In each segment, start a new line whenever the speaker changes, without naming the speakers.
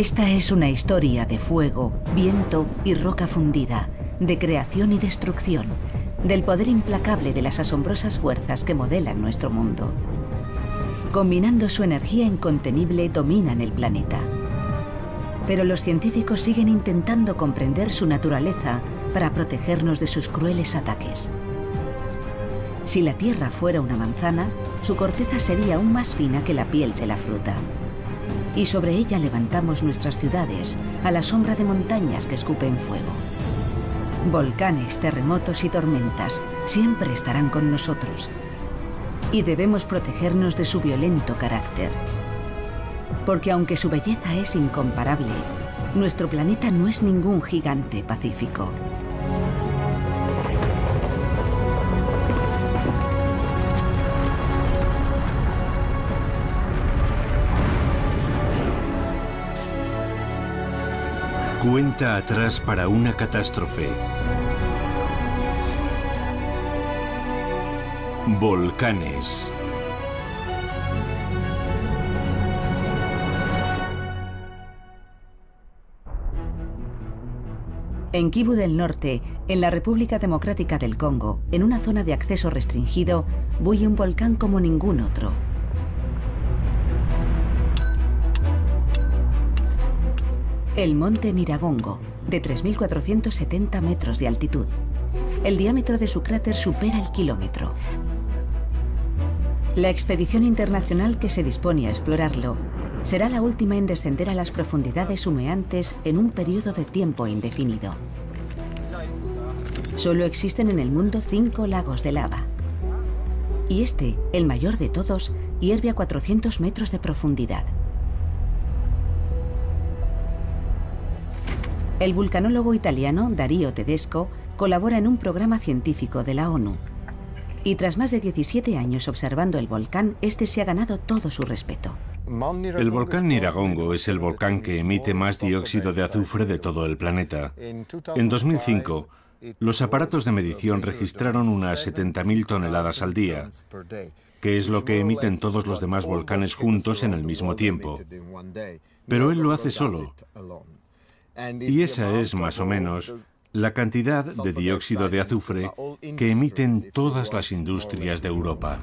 Esta es una historia de fuego, viento y roca fundida, de creación y destrucción, del poder implacable de las asombrosas fuerzas que modelan nuestro mundo. Combinando su energía incontenible, dominan el planeta. Pero los científicos siguen intentando comprender su naturaleza para protegernos de sus crueles ataques. Si la Tierra fuera una manzana, su corteza sería aún más fina que la piel de la fruta y sobre ella levantamos nuestras ciudades a la sombra de montañas que escupen fuego. Volcanes, terremotos y tormentas siempre estarán con nosotros y debemos protegernos de su violento carácter. Porque aunque su belleza es incomparable, nuestro planeta no es ningún gigante pacífico.
Cuenta atrás para una catástrofe. Volcanes.
En Kivu del Norte, en la República Democrática del Congo, en una zona de acceso restringido, bulle un volcán como ningún otro. El monte Niragongo, de 3.470 metros de altitud. El diámetro de su cráter supera el kilómetro. La expedición internacional que se dispone a explorarlo será la última en descender a las profundidades humeantes en un periodo de tiempo indefinido. Solo existen en el mundo cinco lagos de lava. Y este, el mayor de todos, hierve a 400 metros de profundidad. El vulcanólogo italiano Darío Tedesco colabora en un programa científico de la ONU. Y tras más de 17 años observando el volcán, este se ha ganado todo su respeto.
El volcán Niragongo es el volcán que emite más dióxido de azufre de todo el planeta. En 2005, los aparatos de medición registraron unas 70.000 toneladas al día, que es lo que emiten todos los demás volcanes juntos en el mismo tiempo. Pero él lo hace solo. Y esa es más o menos la cantidad de dióxido de azufre que emiten todas las industrias de Europa.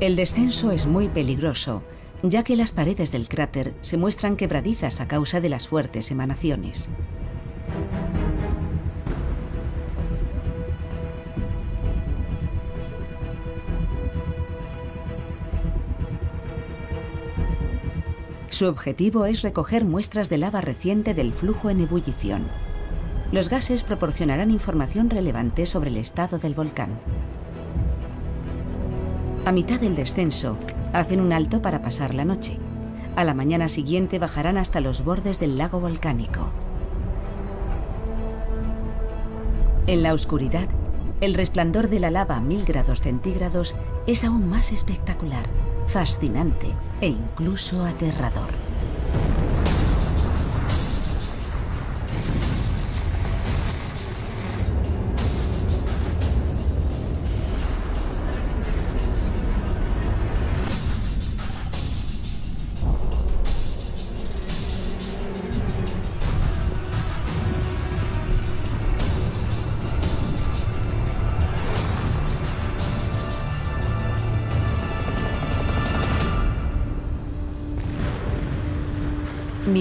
El descenso es muy peligroso, ya que las paredes del cráter se muestran quebradizas a causa de las fuertes emanaciones. Su objetivo es recoger muestras de lava reciente del flujo en ebullición. Los gases proporcionarán información relevante sobre el estado del volcán. A mitad del descenso, hacen un alto para pasar la noche. A la mañana siguiente bajarán hasta los bordes del lago volcánico. En la oscuridad, el resplandor de la lava a mil grados centígrados es aún más espectacular fascinante e incluso aterrador.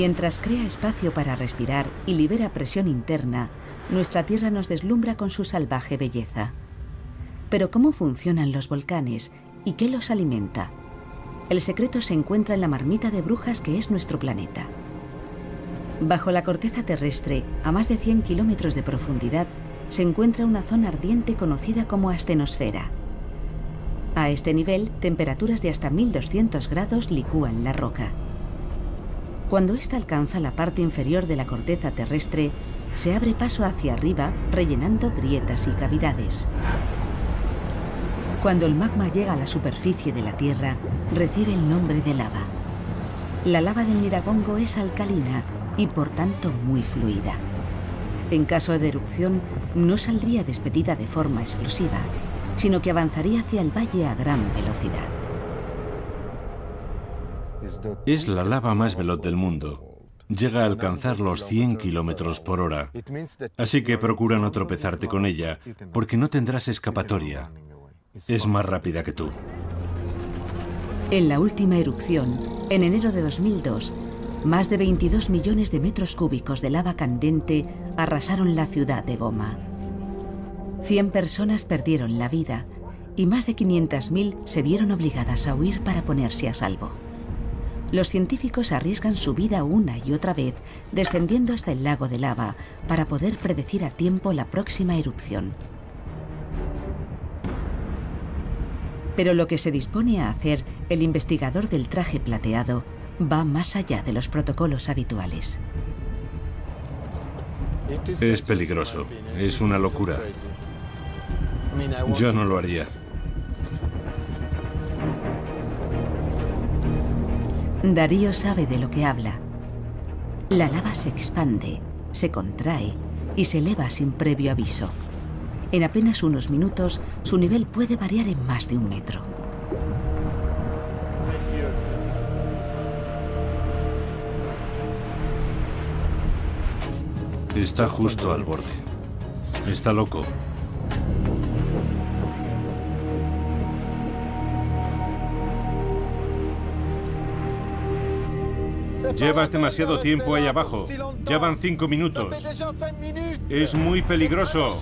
Mientras crea espacio para respirar y libera presión interna, nuestra Tierra nos deslumbra con su salvaje belleza. Pero ¿cómo funcionan los volcanes y qué los alimenta? El secreto se encuentra en la marmita de brujas que es nuestro planeta. Bajo la corteza terrestre, a más de 100 kilómetros de profundidad, se encuentra una zona ardiente conocida como astenosfera. A este nivel, temperaturas de hasta 1200 grados licúan la roca. Cuando ésta alcanza la parte inferior de la corteza terrestre, se abre paso hacia arriba, rellenando grietas y cavidades. Cuando el magma llega a la superficie de la Tierra, recibe el nombre de lava. La lava del Miragongo es alcalina y por tanto muy fluida. En caso de erupción, no saldría despedida de forma explosiva, sino que avanzaría hacia el valle a gran velocidad.
Es la lava más veloz del mundo. Llega a alcanzar los 100 kilómetros por hora. Así que procura no tropezarte con ella, porque no tendrás escapatoria. Es más rápida que tú.
En la última erupción, en enero de 2002, más de 22 millones de metros cúbicos de lava candente arrasaron la ciudad de Goma. 100 personas perdieron la vida y más de 500.000 se vieron obligadas a huir para ponerse a salvo. Los científicos arriesgan su vida una y otra vez descendiendo hasta el lago de lava para poder predecir a tiempo la próxima erupción. Pero lo que se dispone a hacer el investigador del traje plateado va más allá de los protocolos habituales.
Es peligroso, es una locura. Yo no lo haría.
Darío sabe de lo que habla. La lava se expande, se contrae y se eleva sin previo aviso. En apenas unos minutos, su nivel puede variar en más de un metro.
Está justo al borde. Está loco. Llevas demasiado tiempo ahí abajo. Ya van cinco minutos. Es muy peligroso.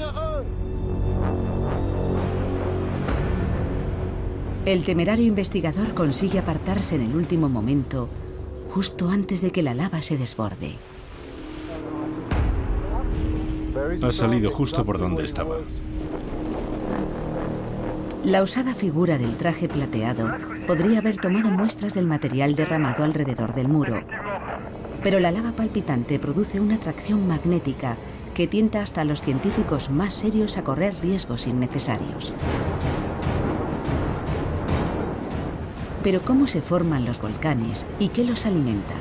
El temerario investigador consigue apartarse en el último momento, justo antes de que la lava se desborde.
Ha salido justo por donde estaba.
La usada figura del traje plateado podría haber tomado muestras del material derramado alrededor del muro. Pero la lava palpitante produce una atracción magnética que tienta hasta a los científicos más serios a correr riesgos innecesarios. Pero ¿cómo se forman los volcanes y qué los alimenta?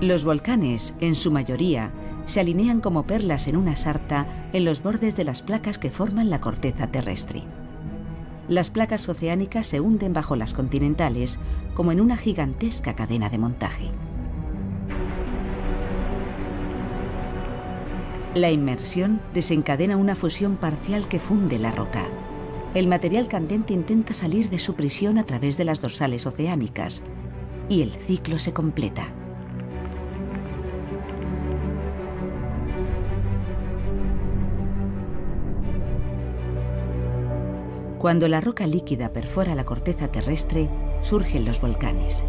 Los volcanes, en su mayoría, se alinean como perlas en una sarta en los bordes de las placas que forman la corteza terrestre. Las placas oceánicas se hunden bajo las continentales como en una gigantesca cadena de montaje. La inmersión desencadena una fusión parcial que funde la roca el material candente intenta salir de su prisión a través de las dorsales oceánicas y el ciclo se completa. Cuando la roca líquida perfora la corteza terrestre, surgen los volcanes.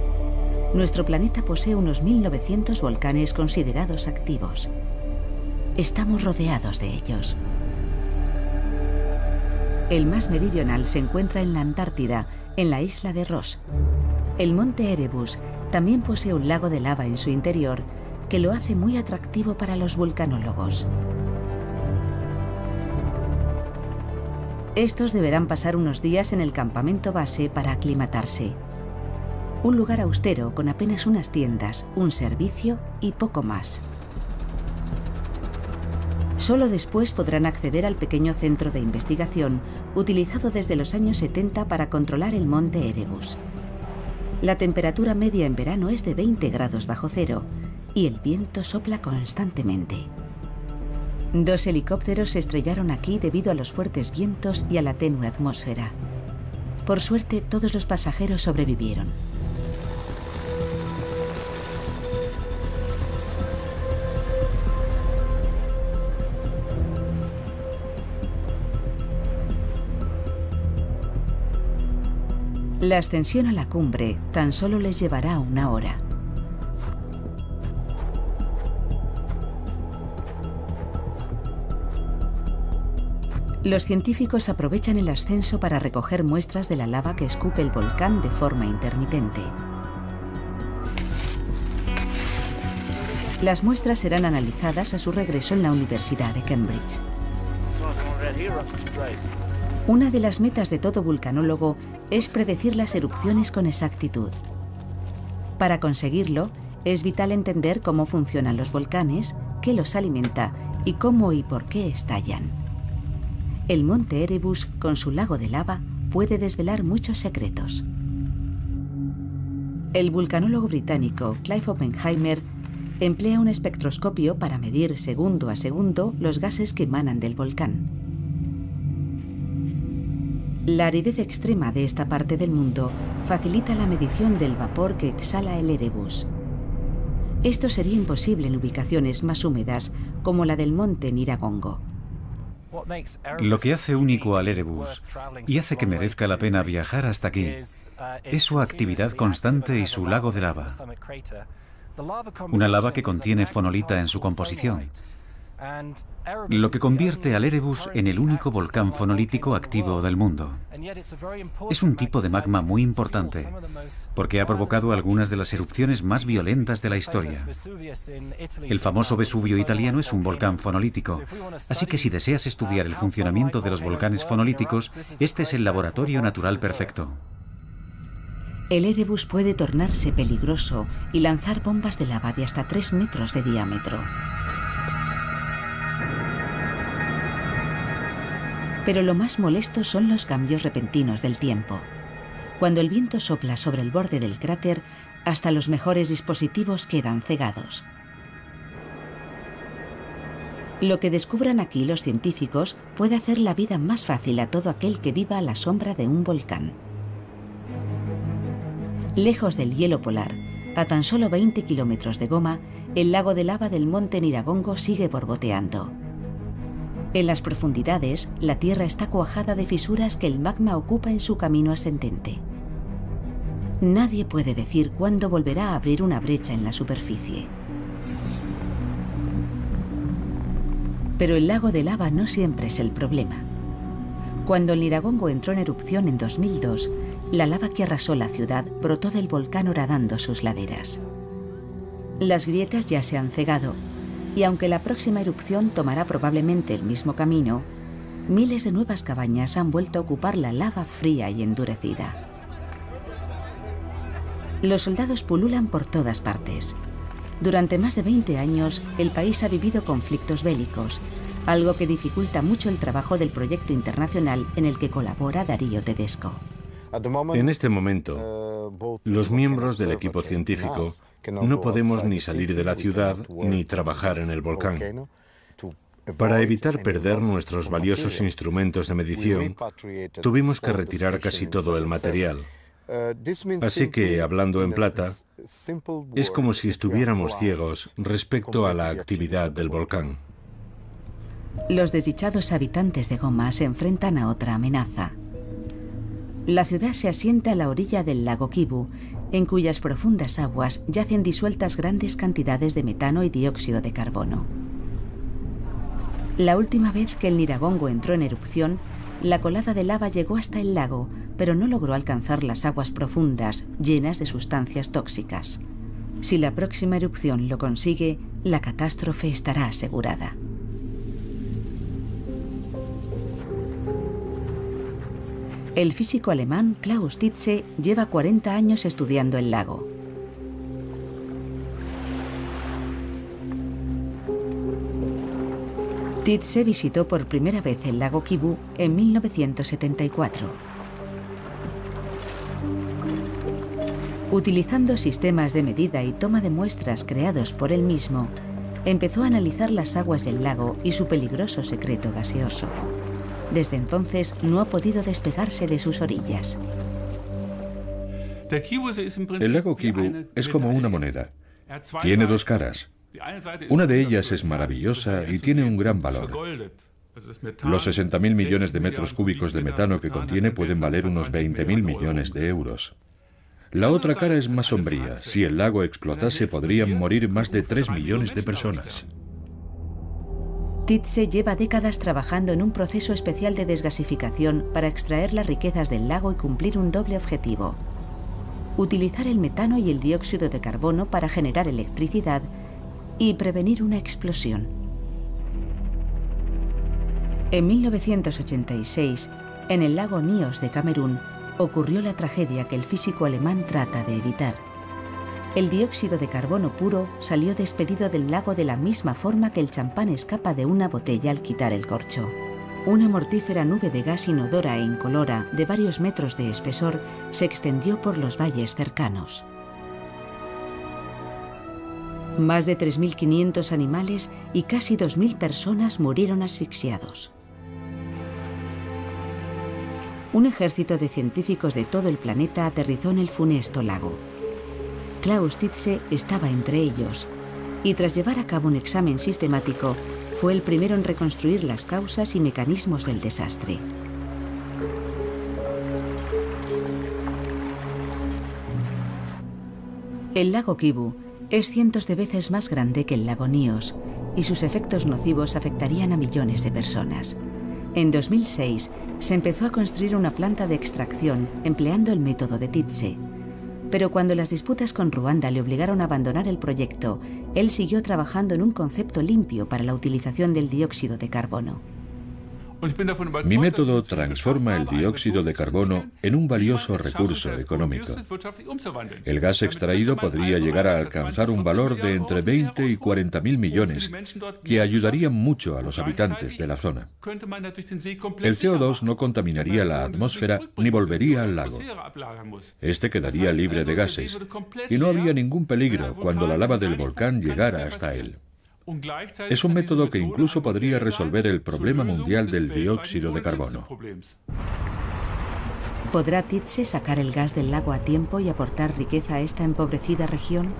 Nuestro planeta posee unos 1.900 volcanes considerados activos. Estamos rodeados de ellos. El más meridional se encuentra en la Antártida, en la isla de Ross. El monte Erebus también posee un lago de lava en su interior que lo hace muy atractivo para los vulcanólogos. Estos deberán pasar unos días en el campamento base para aclimatarse. Un lugar austero con apenas unas tiendas, un servicio y poco más. Solo después podrán acceder al pequeño centro de investigación utilizado desde los años 70 para controlar el monte Erebus. La temperatura media en verano es de 20 grados bajo cero y el viento sopla constantemente. Dos helicópteros se estrellaron aquí debido a los fuertes vientos y a la tenue atmósfera. Por suerte, todos los pasajeros sobrevivieron. La ascensión a la cumbre tan solo les llevará una hora. Los científicos aprovechan el ascenso para recoger muestras de la lava que escupe el volcán de forma intermitente. Las muestras serán analizadas a su regreso en la Universidad de Cambridge. Una de las metas de todo vulcanólogo es predecir las erupciones con exactitud. Para conseguirlo, es vital entender cómo funcionan los volcanes, qué los alimenta y cómo y por qué estallan. El monte Erebus, con su lago de lava, puede desvelar muchos secretos. El vulcanólogo británico Clive Oppenheimer emplea un espectroscopio para medir segundo a segundo los gases que emanan del volcán. La aridez extrema de esta parte del mundo facilita la medición del vapor que exhala el Erebus. Esto sería imposible en ubicaciones más húmedas como la del monte Niragongo.
Lo que hace único al Erebus y hace que merezca la pena viajar hasta aquí es su actividad constante y su lago de lava. Una lava que contiene fonolita en su composición, lo que convierte al Erebus en el único volcán fonolítico activo del mundo. Es un tipo de magma muy importante, porque ha provocado algunas de las erupciones más violentas de la historia. El famoso Vesubio italiano es un volcán fonolítico, así que si deseas estudiar el funcionamiento de los volcanes fonolíticos, este es el laboratorio natural perfecto.
El Erebus puede tornarse peligroso y lanzar bombas de lava de hasta 3 metros de diámetro. Pero lo más molesto son los cambios repentinos del tiempo. Cuando el viento sopla sobre el borde del cráter, hasta los mejores dispositivos quedan cegados. Lo que descubran aquí los científicos puede hacer la vida más fácil a todo aquel que viva a la sombra de un volcán. Lejos del hielo polar, a tan solo 20 kilómetros de goma, el lago de lava del monte Niragongo sigue borboteando. En las profundidades, la tierra está cuajada de fisuras que el magma ocupa en su camino ascendente. Nadie puede decir cuándo volverá a abrir una brecha en la superficie. Pero el lago de lava no siempre es el problema. Cuando el Niragongo entró en erupción en 2002, la lava que arrasó la ciudad brotó del volcán horadando sus laderas. Las grietas ya se han cegado y aunque la próxima erupción tomará probablemente el mismo camino, miles de nuevas cabañas han vuelto a ocupar la lava fría y endurecida. Los soldados pululan por todas partes. Durante más de 20 años, el país ha vivido conflictos bélicos, algo que dificulta mucho el trabajo del proyecto internacional en el que colabora Darío Tedesco.
En este momento, los miembros del equipo científico no podemos ni salir de la ciudad ni trabajar en el volcán. Para evitar perder nuestros valiosos instrumentos de medición, tuvimos que retirar casi todo el material. Así que, hablando en plata, es como si estuviéramos ciegos respecto a la actividad del volcán.
Los desdichados habitantes de Goma se enfrentan a otra amenaza. La ciudad se asienta a la orilla del lago Kibu, en cuyas profundas aguas yacen disueltas grandes cantidades de metano y dióxido de carbono. La última vez que el Niragongo entró en erupción, la colada de lava llegó hasta el lago, pero no logró alcanzar las aguas profundas, llenas de sustancias tóxicas. Si la próxima erupción lo consigue, la catástrofe estará asegurada. El físico alemán Klaus Titze lleva 40 años estudiando el lago. Titze visitó por primera vez el lago Kibu en 1974. Utilizando sistemas de medida y toma de muestras creados por él mismo, empezó a analizar las aguas del lago y su peligroso secreto gaseoso. Desde entonces no ha podido despegarse de sus orillas.
El lago Kibu es como una moneda. Tiene dos caras. Una de ellas es maravillosa y tiene un gran valor. Los 60.000 millones de metros cúbicos de metano que contiene pueden valer unos 20.000 millones de euros. La otra cara es más sombría. Si el lago explotase podrían morir más de 3 millones de personas.
Titze lleva décadas trabajando en un proceso especial de desgasificación para extraer las riquezas del lago y cumplir un doble objetivo. Utilizar el metano y el dióxido de carbono para generar electricidad y prevenir una explosión. En 1986, en el lago Nios de Camerún, ocurrió la tragedia que el físico alemán trata de evitar. El dióxido de carbono puro salió despedido del lago de la misma forma que el champán escapa de una botella al quitar el corcho. Una mortífera nube de gas inodora e incolora de varios metros de espesor se extendió por los valles cercanos. Más de 3.500 animales y casi 2.000 personas murieron asfixiados. Un ejército de científicos de todo el planeta aterrizó en el funesto lago. Klaus Titze estaba entre ellos y tras llevar a cabo un examen sistemático, fue el primero en reconstruir las causas y mecanismos del desastre. El lago Kibu es cientos de veces más grande que el lago Nios y sus efectos nocivos afectarían a millones de personas. En 2006 se empezó a construir una planta de extracción empleando el método de Titze. Pero cuando las disputas con Ruanda le obligaron a abandonar el proyecto, él siguió trabajando en un concepto limpio para la utilización del dióxido de carbono.
Mi método transforma el dióxido de carbono en un valioso recurso económico. El gas extraído podría llegar a alcanzar un valor de entre 20 y 40 mil millones, que ayudarían mucho a los habitantes de la zona. El CO2 no contaminaría la atmósfera ni volvería al lago. Este quedaría libre de gases y no habría ningún peligro cuando la lava del volcán llegara hasta él. Es un método que incluso podría resolver el problema mundial del dióxido de carbono.
¿Podrá Titse sacar el gas del lago a tiempo y aportar riqueza a esta empobrecida región?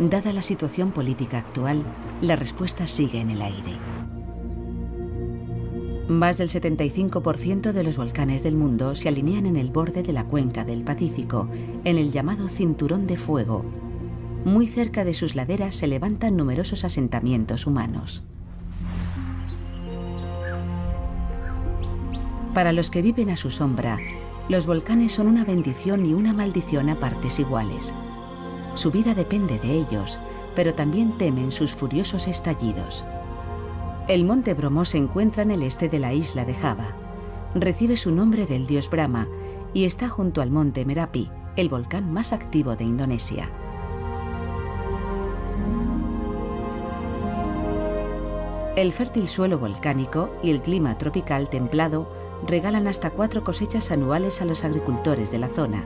Dada la situación política actual, la respuesta sigue en el aire. Más del 75% de los volcanes del mundo se alinean en el borde de la cuenca del Pacífico, en el llamado Cinturón de Fuego, muy cerca de sus laderas se levantan numerosos asentamientos humanos. Para los que viven a su sombra, los volcanes son una bendición y una maldición a partes iguales. Su vida depende de ellos, pero también temen sus furiosos estallidos. El monte Bromo se encuentra en el este de la isla de Java. Recibe su nombre del dios Brahma y está junto al monte Merapi, el volcán más activo de Indonesia. El fértil suelo volcánico y el clima tropical templado regalan hasta cuatro cosechas anuales a los agricultores de la zona,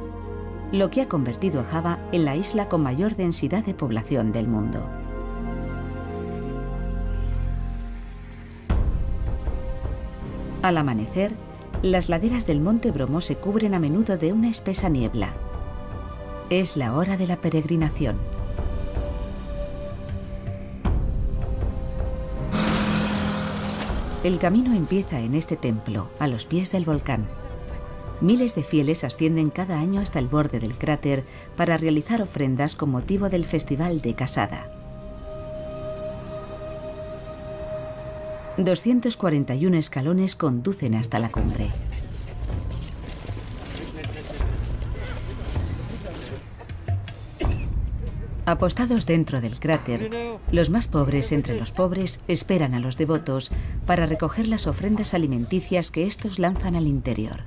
lo que ha convertido a Java en la isla con mayor densidad de población del mundo. Al amanecer, las laderas del monte Bromo se cubren a menudo de una espesa niebla. Es la hora de la peregrinación. El camino empieza en este templo, a los pies del volcán. Miles de fieles ascienden cada año hasta el borde del cráter para realizar ofrendas con motivo del Festival de Casada. 241 escalones conducen hasta la cumbre. Apostados dentro del cráter, los más pobres entre los pobres esperan a los devotos para recoger las ofrendas alimenticias que estos lanzan al interior.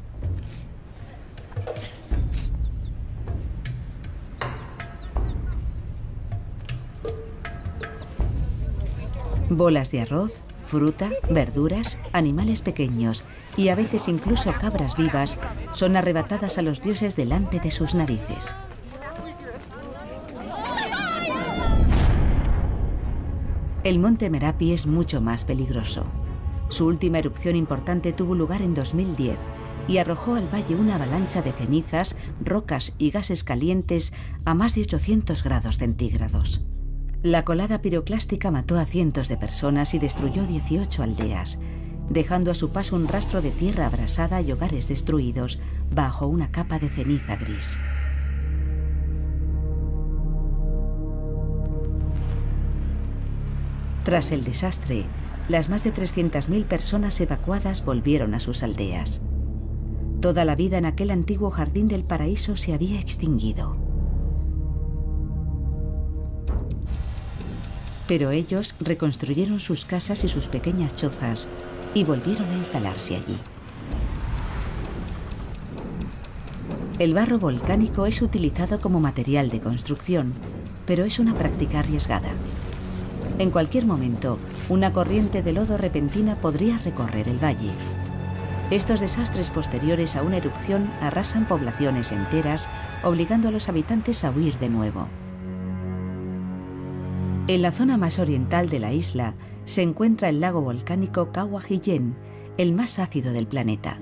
Bolas de arroz, fruta, verduras, animales pequeños y a veces incluso cabras vivas son arrebatadas a los dioses delante de sus narices. El monte Merapi es mucho más peligroso. Su última erupción importante tuvo lugar en 2010 y arrojó al valle una avalancha de cenizas, rocas y gases calientes a más de 800 grados centígrados. La colada piroclástica mató a cientos de personas y destruyó 18 aldeas, dejando a su paso un rastro de tierra abrasada y hogares destruidos bajo una capa de ceniza gris. Tras el desastre, las más de 300.000 personas evacuadas volvieron a sus aldeas. Toda la vida en aquel antiguo jardín del paraíso se había extinguido. Pero ellos reconstruyeron sus casas y sus pequeñas chozas y volvieron a instalarse allí. El barro volcánico es utilizado como material de construcción, pero es una práctica arriesgada. En cualquier momento, una corriente de lodo repentina podría recorrer el valle. Estos desastres posteriores a una erupción arrasan poblaciones enteras, obligando a los habitantes a huir de nuevo. En la zona más oriental de la isla se encuentra el lago volcánico Kawahiyen, el más ácido del planeta.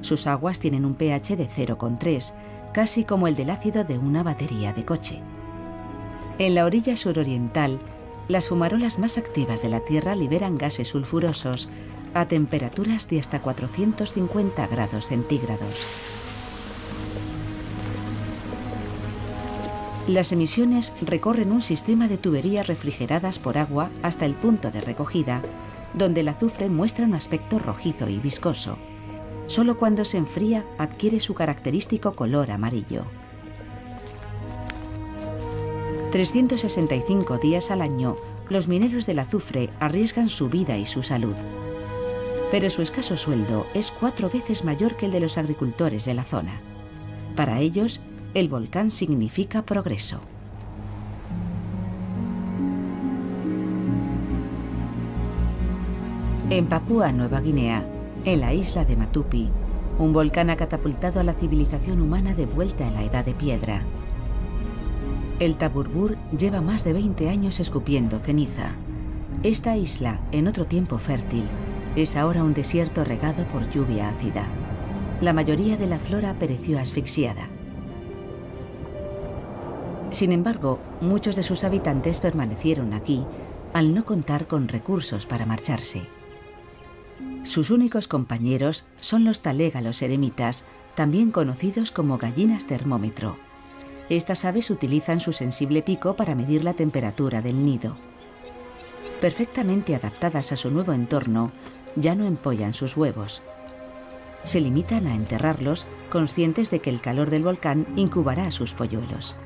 Sus aguas tienen un pH de 0,3, casi como el del ácido de una batería de coche. En la orilla suroriental, las fumarolas más activas de la Tierra liberan gases sulfurosos a temperaturas de hasta 450 grados centígrados. Las emisiones recorren un sistema de tuberías refrigeradas por agua hasta el punto de recogida, donde el azufre muestra un aspecto rojizo y viscoso. Solo cuando se enfría adquiere su característico color amarillo. 365 días al año, los mineros del azufre arriesgan su vida y su salud. Pero su escaso sueldo es cuatro veces mayor que el de los agricultores de la zona. Para ellos, el volcán significa progreso. En Papúa Nueva Guinea, en la isla de Matupi, un volcán ha catapultado a la civilización humana de vuelta en la edad de piedra. El Taburbur lleva más de 20 años escupiendo ceniza. Esta isla, en otro tiempo fértil, es ahora un desierto regado por lluvia ácida. La mayoría de la flora pereció asfixiada. Sin embargo, muchos de sus habitantes permanecieron aquí al no contar con recursos para marcharse. Sus únicos compañeros son los talégalos eremitas, también conocidos como gallinas termómetro. Estas aves utilizan su sensible pico para medir la temperatura del nido. Perfectamente adaptadas a su nuevo entorno, ya no empollan sus huevos. Se limitan a enterrarlos, conscientes de que el calor del volcán incubará sus polluelos.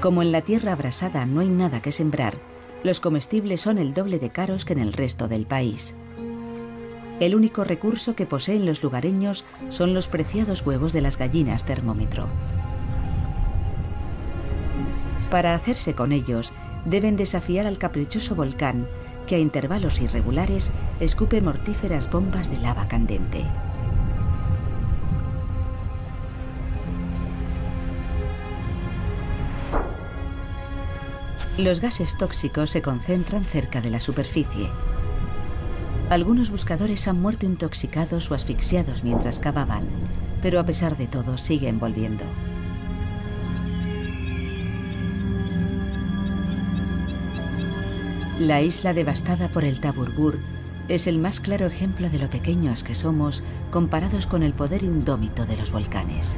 Como en la tierra abrasada no hay nada que sembrar, los comestibles son el doble de caros que en el resto del país. El único recurso que poseen los lugareños son los preciados huevos de las gallinas termómetro. Para hacerse con ellos, deben desafiar al caprichoso volcán que a intervalos irregulares escupe mortíferas bombas de lava candente. Los gases tóxicos se concentran cerca de la superficie. Algunos buscadores han muerto intoxicados o asfixiados mientras cavaban, pero a pesar de todo siguen volviendo. La isla devastada por el Taburbur es el más claro ejemplo de lo pequeños que somos comparados con el poder indómito de los volcanes.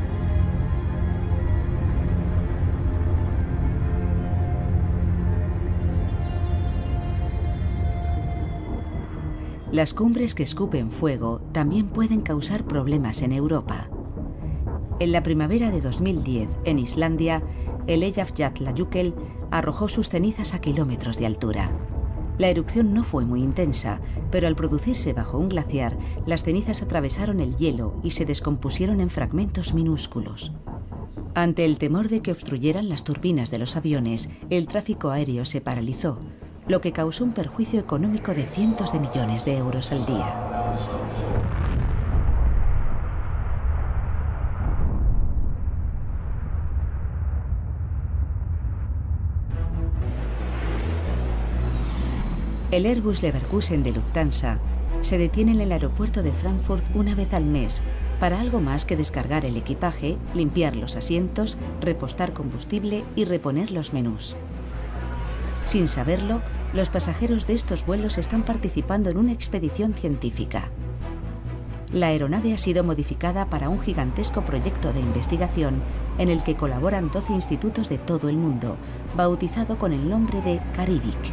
Las cumbres que escupen fuego también pueden causar problemas en Europa. En la primavera de 2010, en Islandia, el Eyjafjallajökull arrojó sus cenizas a kilómetros de altura. La erupción no fue muy intensa, pero al producirse bajo un glaciar, las cenizas atravesaron el hielo y se descompusieron en fragmentos minúsculos. Ante el temor de que obstruyeran las turbinas de los aviones, el tráfico aéreo se paralizó, lo que causó un perjuicio económico de cientos de millones de euros al día. El Airbus Leverkusen de Lufthansa se detiene en el aeropuerto de Frankfurt una vez al mes para algo más que descargar el equipaje, limpiar los asientos, repostar combustible y reponer los menús. Sin saberlo, los pasajeros de estos vuelos están participando en una expedición científica. La aeronave ha sido modificada para un gigantesco proyecto de investigación en el que colaboran 12 institutos de todo el mundo, bautizado con el nombre de Caribic.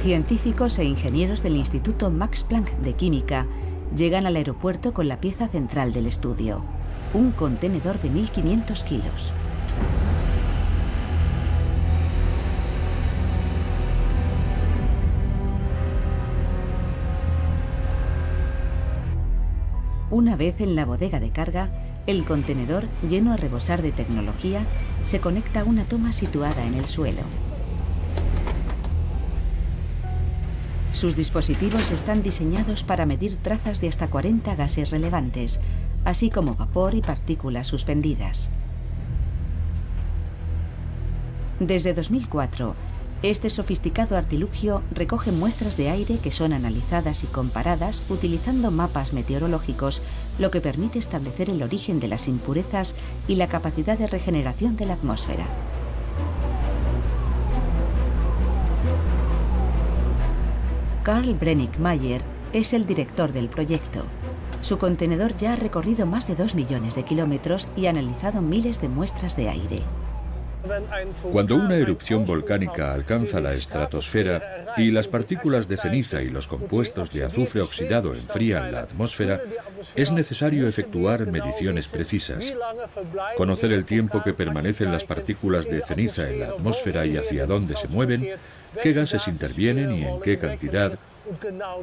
Científicos e ingenieros del Instituto Max Planck de Química llegan al aeropuerto con la pieza central del estudio, un contenedor de 1.500 kilos. Una vez en la bodega de carga, el contenedor, lleno a rebosar de tecnología, se conecta a una toma situada en el suelo. Sus dispositivos están diseñados para medir trazas de hasta 40 gases relevantes, así como vapor y partículas suspendidas. Desde 2004, este sofisticado artilugio recoge muestras de aire que son analizadas y comparadas utilizando mapas meteorológicos, lo que permite establecer el origen de las impurezas y la capacidad de regeneración de la atmósfera. Karl Brennick Mayer es el director del proyecto. Su contenedor ya ha recorrido más de 2 millones de kilómetros y ha analizado miles de muestras de aire.
Cuando una erupción volcánica alcanza la estratosfera y las partículas de ceniza y los compuestos de azufre oxidado enfrían la atmósfera, es necesario efectuar mediciones precisas. Conocer el tiempo que permanecen las partículas de ceniza en la atmósfera y hacia dónde se mueven, qué gases intervienen y en qué cantidad,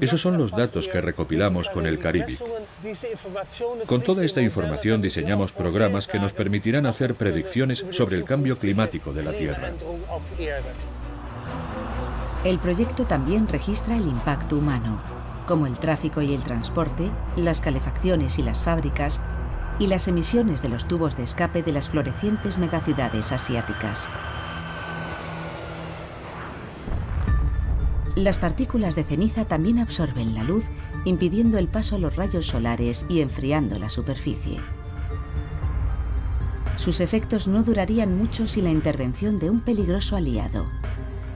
esos son los datos que recopilamos con el Caribe. Con toda esta información diseñamos programas que nos permitirán hacer predicciones sobre el cambio climático de la Tierra.
El proyecto también registra el impacto humano, como el tráfico y el transporte, las calefacciones y las fábricas, y las emisiones de los tubos de escape de las florecientes megaciudades asiáticas. Las partículas de ceniza también absorben la luz, impidiendo el paso a los rayos solares y enfriando la superficie. Sus efectos no durarían mucho sin la intervención de un peligroso aliado,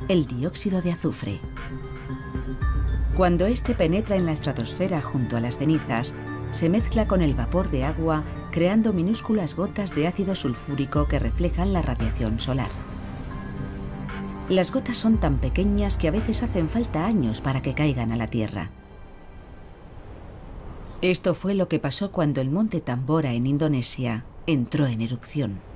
el dióxido de azufre. Cuando éste penetra en la estratosfera junto a las cenizas, se mezcla con el vapor de agua creando minúsculas gotas de ácido sulfúrico que reflejan la radiación solar. Las gotas son tan pequeñas que a veces hacen falta años para que caigan a la Tierra. Esto fue lo que pasó cuando el monte Tambora en Indonesia entró en erupción.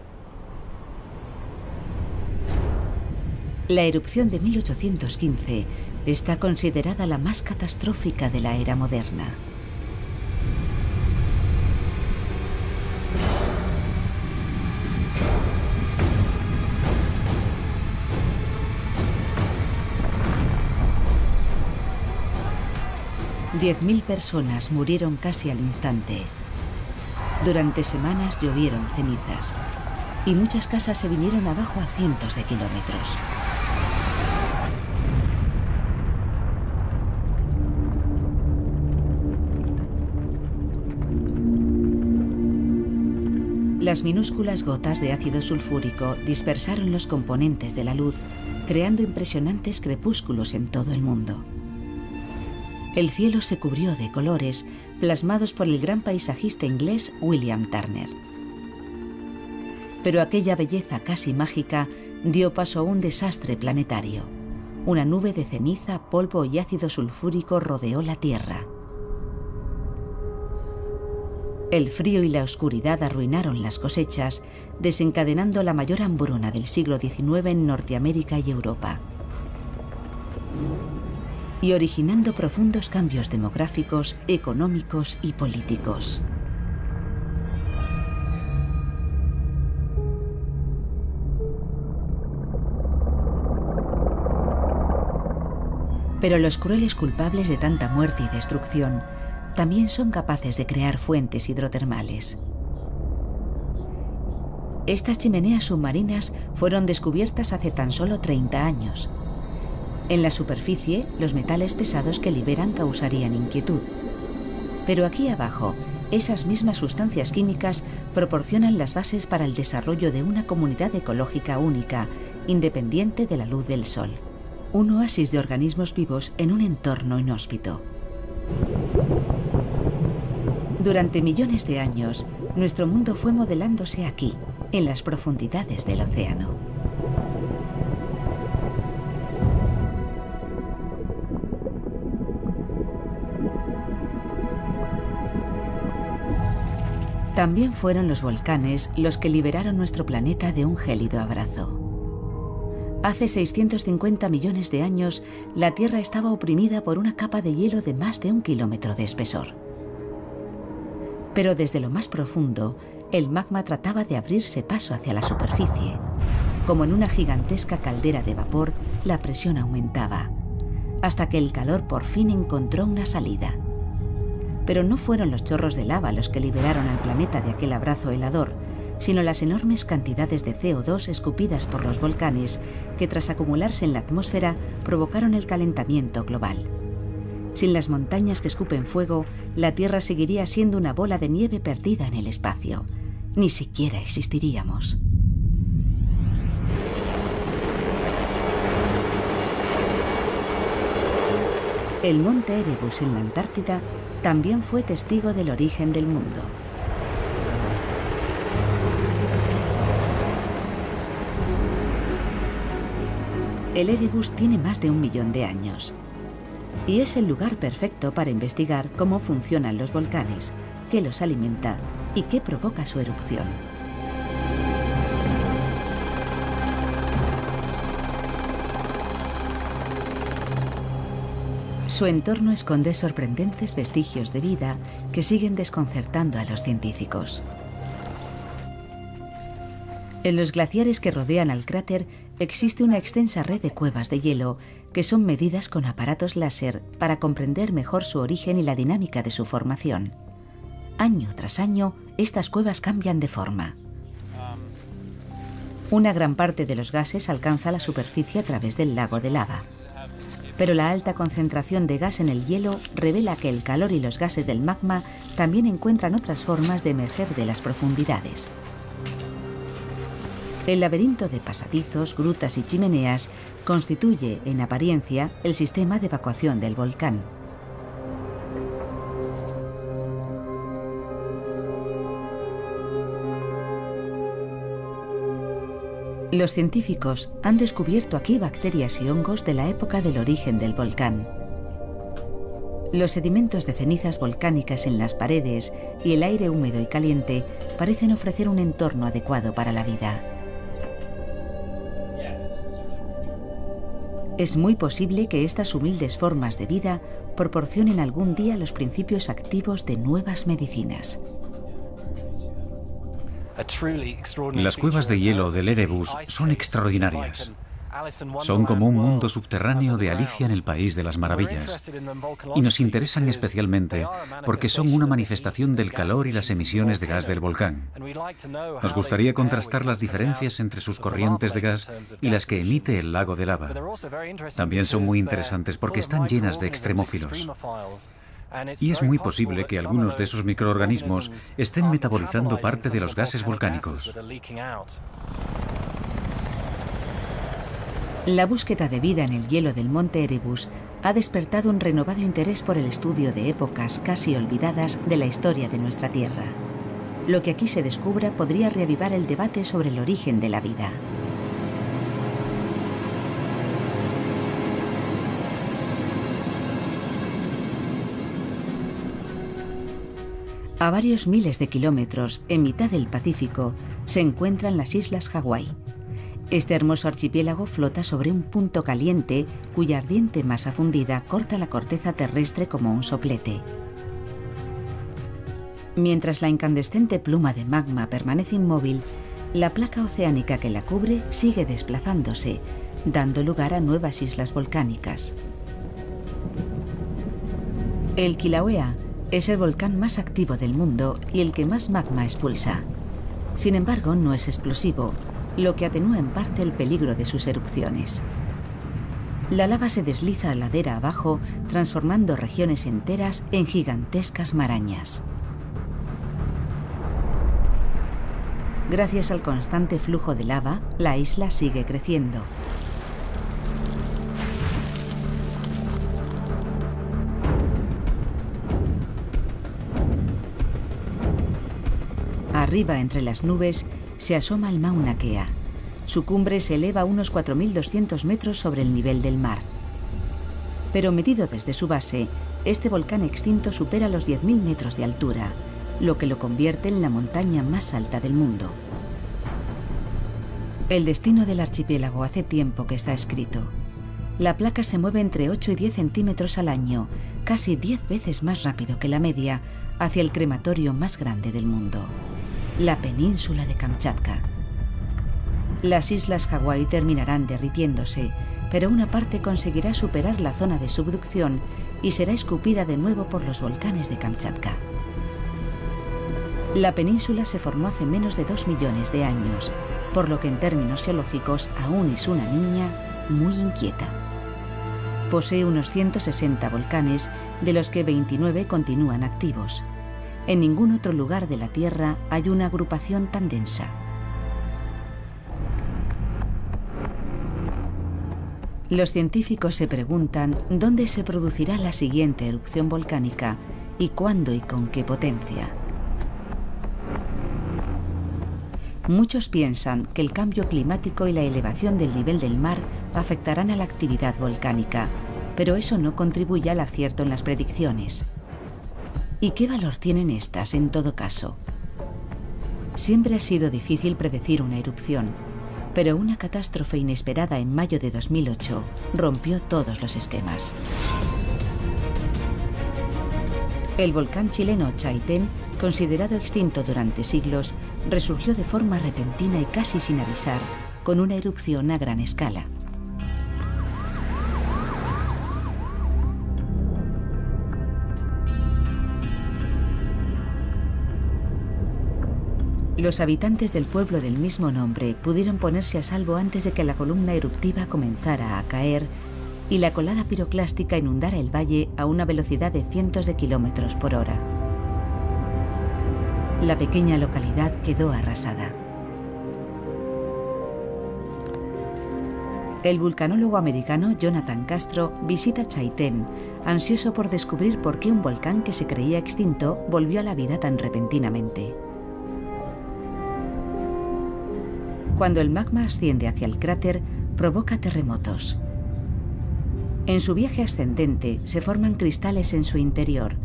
La erupción de 1815 está considerada la más catastrófica de la era moderna. 10.000 personas murieron casi al instante. Durante semanas llovieron cenizas y muchas casas se vinieron abajo a cientos de kilómetros. Las minúsculas gotas de ácido sulfúrico dispersaron los componentes de la luz, creando impresionantes crepúsculos en todo el mundo. El cielo se cubrió de colores plasmados por el gran paisajista inglés William Turner. Pero aquella belleza casi mágica dio paso a un desastre planetario. Una nube de ceniza, polvo y ácido sulfúrico rodeó la Tierra. El frío y la oscuridad arruinaron las cosechas, desencadenando la mayor hambruna del siglo XIX en Norteamérica y Europa y originando profundos cambios demográficos, económicos y políticos. Pero los crueles culpables de tanta muerte y destrucción también son capaces de crear fuentes hidrotermales. Estas chimeneas submarinas fueron descubiertas hace tan solo 30 años en la superficie, los metales pesados que liberan causarían inquietud. Pero aquí abajo, esas mismas sustancias químicas proporcionan las bases para el desarrollo de una comunidad ecológica única, independiente de la luz del sol. Un oasis de organismos vivos en un entorno inhóspito. Durante millones de años, nuestro mundo fue modelándose aquí, en las profundidades del océano. También fueron los volcanes los que liberaron nuestro planeta de un gélido abrazo. Hace 650 millones de años, la Tierra estaba oprimida por una capa de hielo de más de un kilómetro de espesor. Pero desde lo más profundo, el magma trataba de abrirse paso hacia la superficie. Como en una gigantesca caldera de vapor, la presión aumentaba, hasta que el calor por fin encontró una salida. Pero no fueron los chorros de lava los que liberaron al planeta de aquel abrazo helador, sino las enormes cantidades de CO2 escupidas por los volcanes que tras acumularse en la atmósfera provocaron el calentamiento global. Sin las montañas que escupen fuego, la Tierra seguiría siendo una bola de nieve perdida en el espacio. Ni siquiera existiríamos. El monte Erebus en la Antártida también fue testigo del origen del mundo. El Erebus tiene más de un millón de años y es el lugar perfecto para investigar cómo funcionan los volcanes, qué los alimenta y qué provoca su erupción. Su entorno esconde sorprendentes vestigios de vida que siguen desconcertando a los científicos. En los glaciares que rodean al cráter existe una extensa red de cuevas de hielo que son medidas con aparatos láser para comprender mejor su origen y la dinámica de su formación. Año tras año, estas cuevas cambian de forma. Una gran parte de los gases alcanza la superficie a través del lago de lava pero la alta concentración de gas en el hielo revela que el calor y los gases del magma también encuentran otras formas de emerger de las profundidades. El laberinto de pasadizos, grutas y chimeneas constituye, en apariencia, el sistema de evacuación del volcán. Los científicos han descubierto aquí bacterias y hongos de la época del origen del volcán. Los sedimentos de cenizas volcánicas en las paredes y el aire húmedo y caliente parecen ofrecer un entorno adecuado para la vida. Es muy posible que estas humildes formas de vida proporcionen algún día los principios activos de nuevas medicinas.
Las cuevas de hielo del Erebus son extraordinarias. Son como un mundo subterráneo de Alicia en el País de las Maravillas. Y nos interesan especialmente porque son una manifestación del calor y las emisiones de gas del volcán. Nos gustaría contrastar las diferencias entre sus corrientes de gas y las que emite el lago de lava. También son muy interesantes porque están llenas de extremófilos. Y es muy posible que algunos de esos microorganismos estén metabolizando parte de los gases volcánicos.
La búsqueda de vida en el hielo del monte Erebus ha despertado un renovado interés por el estudio de épocas casi olvidadas de la historia de nuestra Tierra. Lo que aquí se descubra podría reavivar el debate sobre el origen de la vida. A varios miles de kilómetros, en mitad del Pacífico, se encuentran las Islas Hawái. Este hermoso archipiélago flota sobre un punto caliente cuya ardiente masa fundida corta la corteza terrestre como un soplete. Mientras la incandescente pluma de magma permanece inmóvil, la placa oceánica que la cubre sigue desplazándose, dando lugar a nuevas islas volcánicas. El Kilauea es el volcán más activo del mundo y el que más magma expulsa. Sin embargo, no es explosivo, lo que atenúa en parte el peligro de sus erupciones. La lava se desliza a ladera abajo, transformando regiones enteras en gigantescas marañas. Gracias al constante flujo de lava, la isla sigue creciendo. Arriba, entre las nubes, se asoma el Mauna Kea. Su cumbre se eleva unos 4.200 metros sobre el nivel del mar. Pero medido desde su base, este volcán extinto supera los 10.000 metros de altura, lo que lo convierte en la montaña más alta del mundo. El destino del archipiélago hace tiempo que está escrito. La placa se mueve entre 8 y 10 centímetros al año, casi 10 veces más rápido que la media, hacia el crematorio más grande del mundo la península de Kamchatka. Las islas Hawái terminarán derritiéndose, pero una parte conseguirá superar la zona de subducción y será escupida de nuevo por los volcanes de Kamchatka. La península se formó hace menos de dos millones de años, por lo que en términos geológicos aún es una niña muy inquieta. Posee unos 160 volcanes, de los que 29 continúan activos. En ningún otro lugar de la Tierra hay una agrupación tan densa. Los científicos se preguntan dónde se producirá la siguiente erupción volcánica y cuándo y con qué potencia. Muchos piensan que el cambio climático y la elevación del nivel del mar afectarán a la actividad volcánica, pero eso no contribuye al acierto en las predicciones. ¿Y qué valor tienen estas en todo caso? Siempre ha sido difícil predecir una erupción, pero una catástrofe inesperada en mayo de 2008 rompió todos los esquemas. El volcán chileno Chaitén considerado extinto durante siglos, resurgió de forma repentina y casi sin avisar, con una erupción a gran escala. Los habitantes del pueblo del mismo nombre pudieron ponerse a salvo antes de que la columna eruptiva comenzara a caer y la colada piroclástica inundara el valle a una velocidad de cientos de kilómetros por hora la pequeña localidad quedó arrasada. El vulcanólogo americano Jonathan Castro visita Chaitén, ansioso por descubrir por qué un volcán que se creía extinto volvió a la vida tan repentinamente. Cuando el magma asciende hacia el cráter, provoca terremotos. En su viaje ascendente se forman cristales en su interior,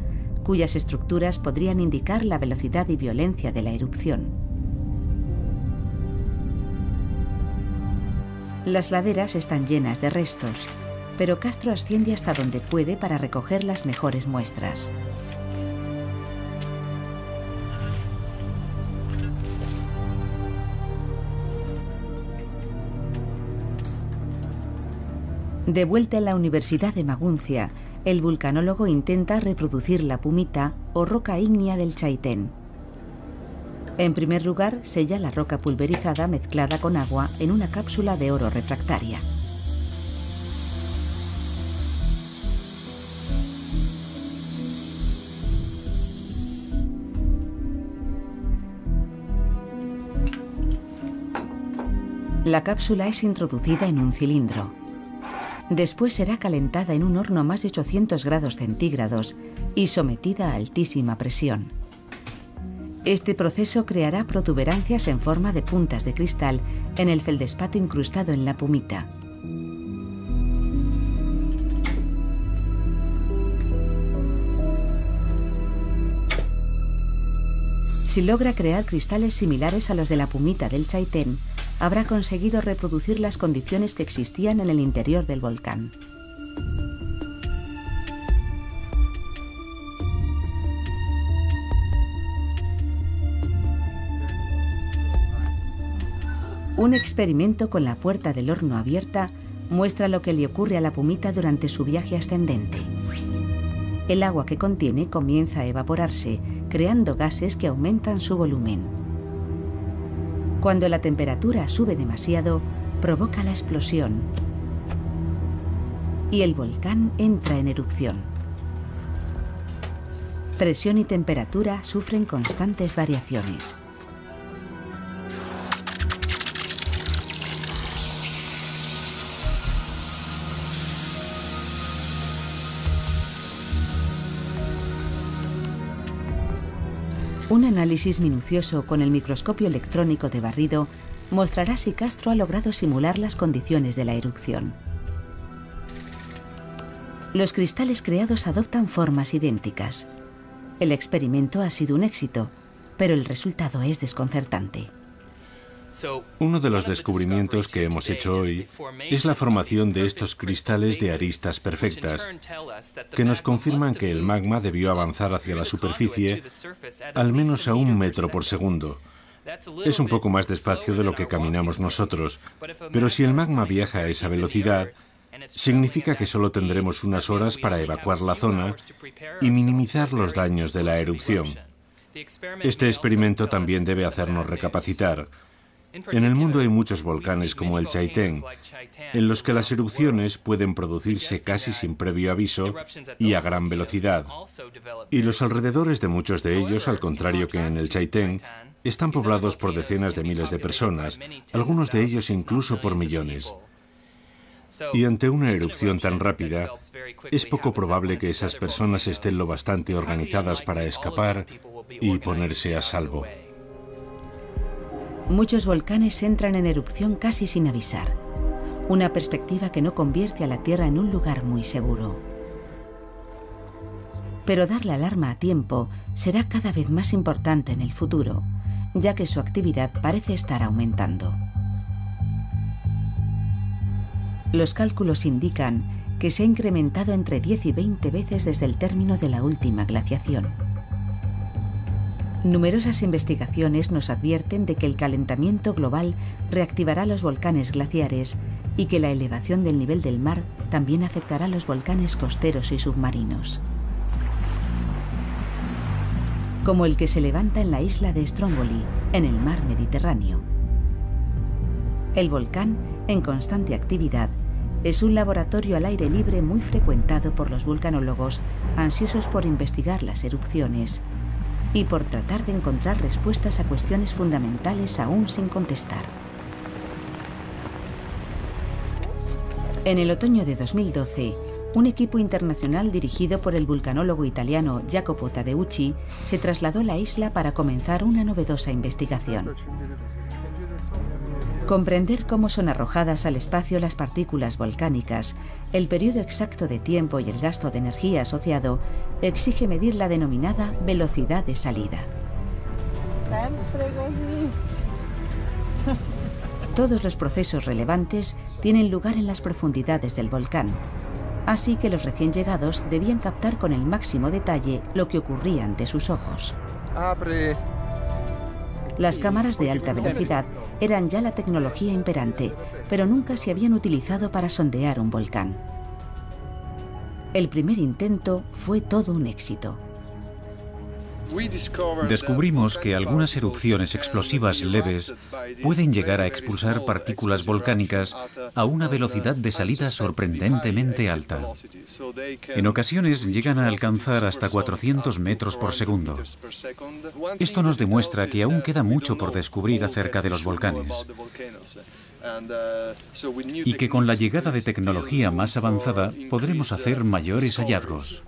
cuyas estructuras podrían indicar la velocidad y violencia de la erupción. Las laderas están llenas de restos, pero Castro asciende hasta donde puede para recoger las mejores muestras. De vuelta en la Universidad de Maguncia, el vulcanólogo intenta reproducir la pumita o roca ígnea del Chaitén. En primer lugar, sella la roca pulverizada mezclada con agua en una cápsula de oro refractaria. La cápsula es introducida en un cilindro. Después será calentada en un horno a más de 800 grados centígrados y sometida a altísima presión. Este proceso creará protuberancias en forma de puntas de cristal en el feldespato incrustado en la pumita. Si logra crear cristales similares a los de la pumita del Chaitén, habrá conseguido reproducir las condiciones que existían en el interior del volcán. Un experimento con la puerta del horno abierta muestra lo que le ocurre a la pumita durante su viaje ascendente. El agua que contiene comienza a evaporarse, creando gases que aumentan su volumen. Cuando la temperatura sube demasiado, provoca la explosión y el volcán entra en erupción. Presión y temperatura sufren constantes variaciones. Un análisis minucioso con el microscopio electrónico de barrido mostrará si Castro ha logrado simular las condiciones de la erupción. Los cristales creados adoptan formas idénticas. El experimento ha sido un éxito, pero el resultado es desconcertante.
Uno de los descubrimientos que hemos hecho hoy es la formación de estos cristales de aristas perfectas, que nos confirman que el magma debió avanzar hacia la superficie al menos a un metro por segundo. Es un poco más despacio de lo que caminamos nosotros, pero si el magma viaja a esa velocidad, significa que solo tendremos unas horas para evacuar la zona y minimizar los daños de la erupción. Este experimento también debe hacernos recapacitar. En el mundo hay muchos volcanes como el Chaitén, en los que las erupciones pueden producirse casi sin previo aviso y a gran velocidad. Y los alrededores de muchos de ellos, al contrario que en el Chaitén, están poblados por decenas de miles de personas, algunos de ellos incluso por millones. Y ante una erupción tan rápida, es poco probable que esas personas estén lo bastante organizadas para escapar y ponerse a salvo.
Muchos volcanes entran en erupción casi sin avisar, una perspectiva que no convierte a la Tierra en un lugar muy seguro. Pero dar la alarma a tiempo será cada vez más importante en el futuro, ya que su actividad parece estar aumentando. Los cálculos indican que se ha incrementado entre 10 y 20 veces desde el término de la última glaciación. Numerosas investigaciones nos advierten de que el calentamiento global reactivará los volcanes glaciares y que la elevación del nivel del mar también afectará a los volcanes costeros y submarinos. Como el que se levanta en la isla de Stromboli, en el mar Mediterráneo. El volcán, en constante actividad, es un laboratorio al aire libre muy frecuentado por los vulcanólogos ansiosos por investigar las erupciones y por tratar de encontrar respuestas a cuestiones fundamentales aún sin contestar. En el otoño de 2012, un equipo internacional dirigido por el vulcanólogo italiano Jacopo Tadeucci se trasladó a la isla para comenzar una novedosa investigación. Comprender cómo son arrojadas al espacio las partículas volcánicas, el periodo exacto de tiempo y el gasto de energía asociado exige medir la denominada velocidad de salida. Todos los procesos relevantes tienen lugar en las profundidades del volcán, así que los recién llegados debían captar con el máximo detalle lo que ocurría ante sus ojos. Las cámaras de alta velocidad eran ya la tecnología imperante, pero nunca se habían utilizado para sondear un volcán. El primer intento fue todo un éxito.
Descubrimos que algunas erupciones explosivas leves pueden llegar a expulsar partículas volcánicas a una velocidad de salida sorprendentemente alta. En ocasiones llegan a alcanzar hasta 400 metros por segundo. Esto nos demuestra que aún queda mucho por descubrir acerca de los volcanes y que con la llegada de tecnología más avanzada podremos hacer mayores hallazgos.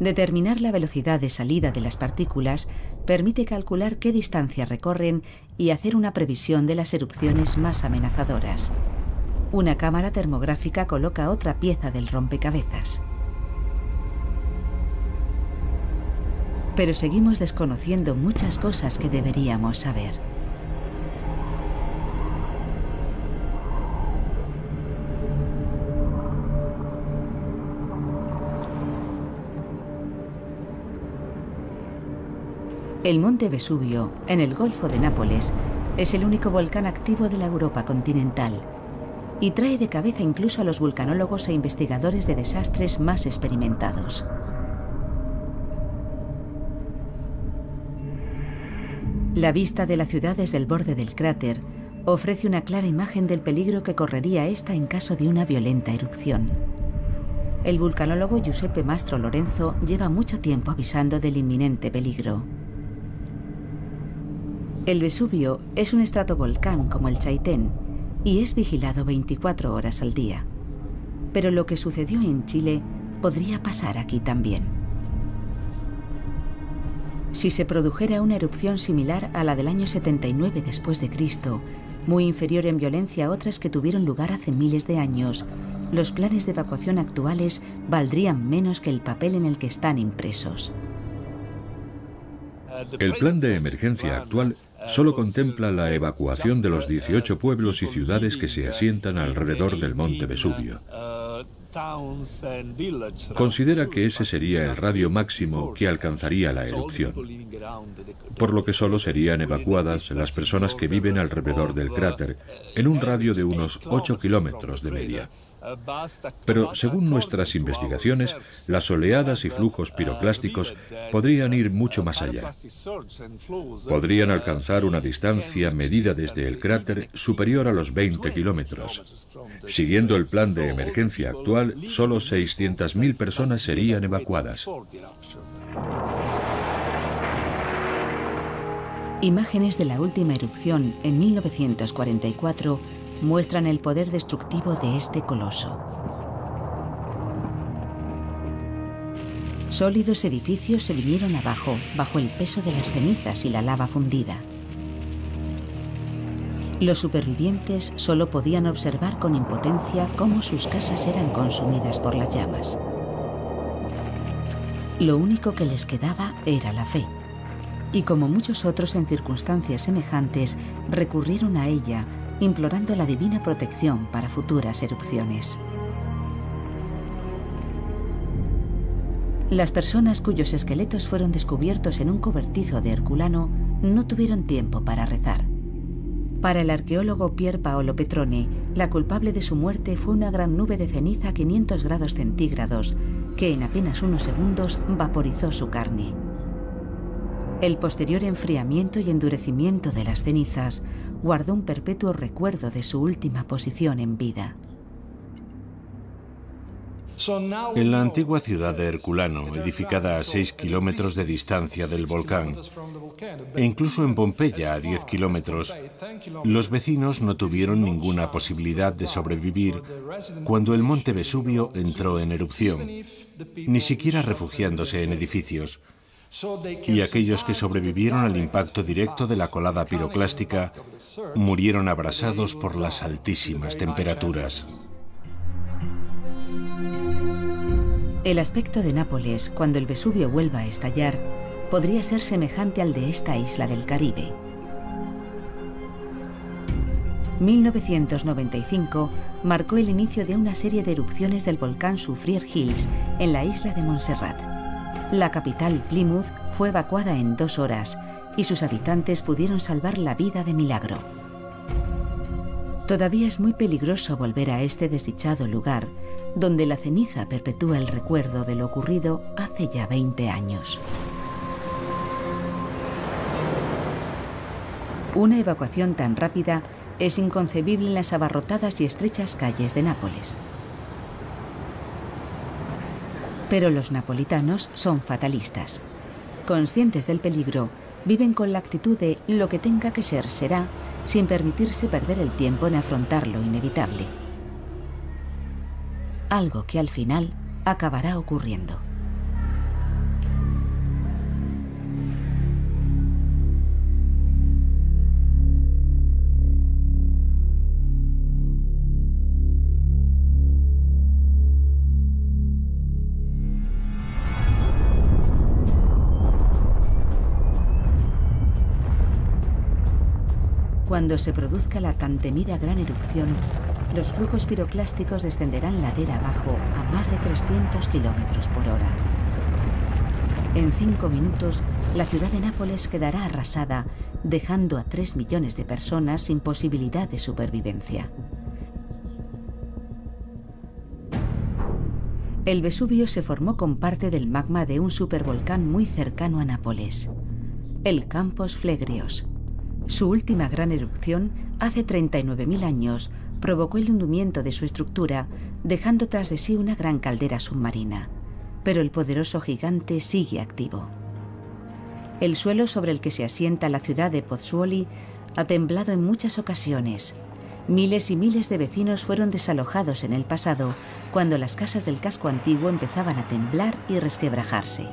Determinar la velocidad de salida de las partículas permite calcular qué distancia recorren y hacer una previsión de las erupciones más amenazadoras. Una cámara termográfica coloca otra pieza del rompecabezas. Pero seguimos desconociendo muchas cosas que deberíamos saber. El monte Vesubio, en el Golfo de Nápoles, es el único volcán activo de la Europa continental y trae de cabeza incluso a los vulcanólogos e investigadores de desastres más experimentados. La vista de la ciudad desde el borde del cráter ofrece una clara imagen del peligro que correría esta en caso de una violenta erupción. El vulcanólogo Giuseppe Mastro Lorenzo lleva mucho tiempo avisando del inminente peligro. El Vesubio es un estratovolcán como el Chaitén y es vigilado 24 horas al día. Pero lo que sucedió en Chile podría pasar aquí también. Si se produjera una erupción similar a la del año 79 después de Cristo, muy inferior en violencia a otras que tuvieron lugar hace miles de años, los planes de evacuación actuales valdrían menos que el papel en el que están impresos.
El plan de emergencia actual solo contempla la evacuación de los 18 pueblos y ciudades que se asientan alrededor del monte Vesubio. Considera que ese sería el radio máximo que alcanzaría la erupción, por lo que solo serían evacuadas las personas que viven alrededor del cráter, en un radio de unos 8 kilómetros de media. Pero según nuestras investigaciones, las oleadas y flujos piroclásticos podrían ir mucho más allá. Podrían alcanzar una distancia medida desde el cráter superior a los 20 kilómetros. Siguiendo el plan de emergencia actual, solo 600.000 personas serían evacuadas.
Imágenes de la última erupción en 1944 muestran el poder destructivo de este coloso. Sólidos edificios se vinieron abajo bajo el peso de las cenizas y la lava fundida. Los supervivientes solo podían observar con impotencia cómo sus casas eran consumidas por las llamas. Lo único que les quedaba era la fe. Y como muchos otros en circunstancias semejantes, recurrieron a ella implorando la divina protección para futuras erupciones. Las personas cuyos esqueletos fueron descubiertos en un cobertizo de Herculano no tuvieron tiempo para rezar. Para el arqueólogo Pier Paolo Petrone, la culpable de su muerte fue una gran nube de ceniza a 500 grados centígrados que en apenas unos segundos vaporizó su carne. El posterior enfriamiento y endurecimiento de las cenizas guardó un perpetuo recuerdo de su última posición en vida.
En la antigua ciudad de Herculano, edificada a 6 kilómetros de distancia del volcán, e incluso en Pompeya, a 10 kilómetros, los vecinos no tuvieron ninguna posibilidad de sobrevivir cuando el monte Vesubio entró en erupción, ni siquiera refugiándose en edificios y aquellos que sobrevivieron al impacto directo de la colada piroclástica murieron abrasados por las altísimas temperaturas.
El aspecto de Nápoles cuando el Vesubio vuelva a estallar podría ser semejante al de esta isla del Caribe. 1995 marcó el inicio de una serie de erupciones del volcán Soufriere Hills en la isla de Montserrat. La capital, Plymouth, fue evacuada en dos horas y sus habitantes pudieron salvar la vida de milagro. Todavía es muy peligroso volver a este desdichado lugar, donde la ceniza perpetúa el recuerdo de lo ocurrido hace ya 20 años. Una evacuación tan rápida es inconcebible en las abarrotadas y estrechas calles de Nápoles. Pero los napolitanos son fatalistas. Conscientes del peligro, viven con la actitud de lo que tenga que ser será, sin permitirse perder el tiempo en afrontar lo inevitable. Algo que al final acabará ocurriendo. Cuando se produzca la tan temida gran erupción, los flujos piroclásticos descenderán ladera abajo a más de 300 kilómetros por hora. En cinco minutos, la ciudad de Nápoles quedará arrasada, dejando a tres millones de personas sin posibilidad de supervivencia. El Vesubio se formó con parte del magma de un supervolcán muy cercano a Nápoles, el Campos Flegrios. Su última gran erupción, hace 39.000 años, provocó el hundimiento de su estructura, dejando tras de sí una gran caldera submarina. Pero el poderoso gigante sigue activo. El suelo sobre el que se asienta la ciudad de Pozzuoli ha temblado en muchas ocasiones. Miles y miles de vecinos fueron desalojados en el pasado, cuando las casas del casco antiguo empezaban a temblar y resquebrajarse.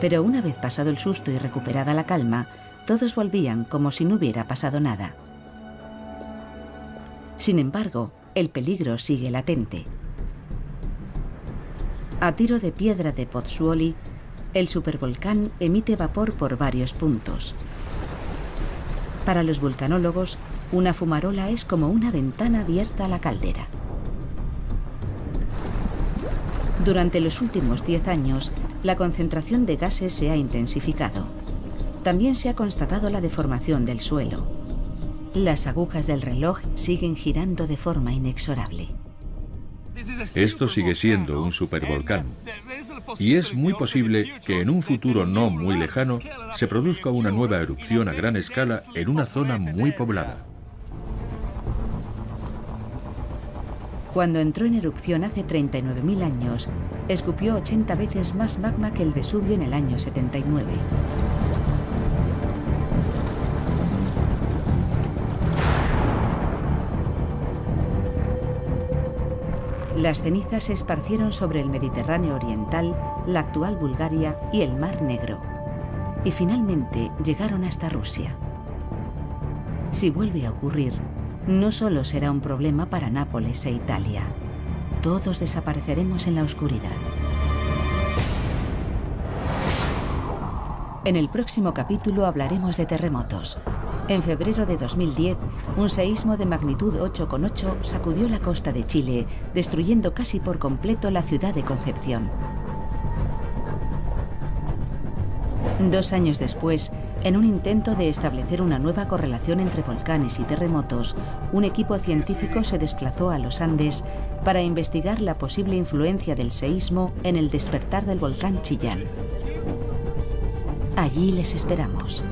Pero una vez pasado el susto y recuperada la calma, todos volvían como si no hubiera pasado nada. Sin embargo, el peligro sigue latente. A tiro de piedra de Pozzuoli, el supervolcán emite vapor por varios puntos. Para los vulcanólogos, una fumarola es como una ventana abierta a la caldera. Durante los últimos 10 años, la concentración de gases se ha intensificado. También se ha constatado la deformación del suelo. Las agujas del reloj siguen girando de forma inexorable.
Esto sigue siendo un supervolcán. Y es muy posible que en un futuro no muy lejano se produzca una nueva erupción a gran escala en una zona muy poblada.
Cuando entró en erupción hace 39.000 años, escupió 80 veces más magma que el Vesubio en el año 79. Las cenizas se esparcieron sobre el Mediterráneo oriental, la actual Bulgaria y el Mar Negro. Y finalmente llegaron hasta Rusia. Si vuelve a ocurrir, no solo será un problema para Nápoles e Italia. Todos desapareceremos en la oscuridad. En el próximo capítulo hablaremos de terremotos. En febrero de 2010, un seísmo de magnitud 8,8 sacudió la costa de Chile, destruyendo casi por completo la ciudad de Concepción. Dos años después, en un intento de establecer una nueva correlación entre volcanes y terremotos, un equipo científico se desplazó a los Andes para investigar la posible influencia del seísmo en el despertar del volcán Chillán. Allí les esperamos.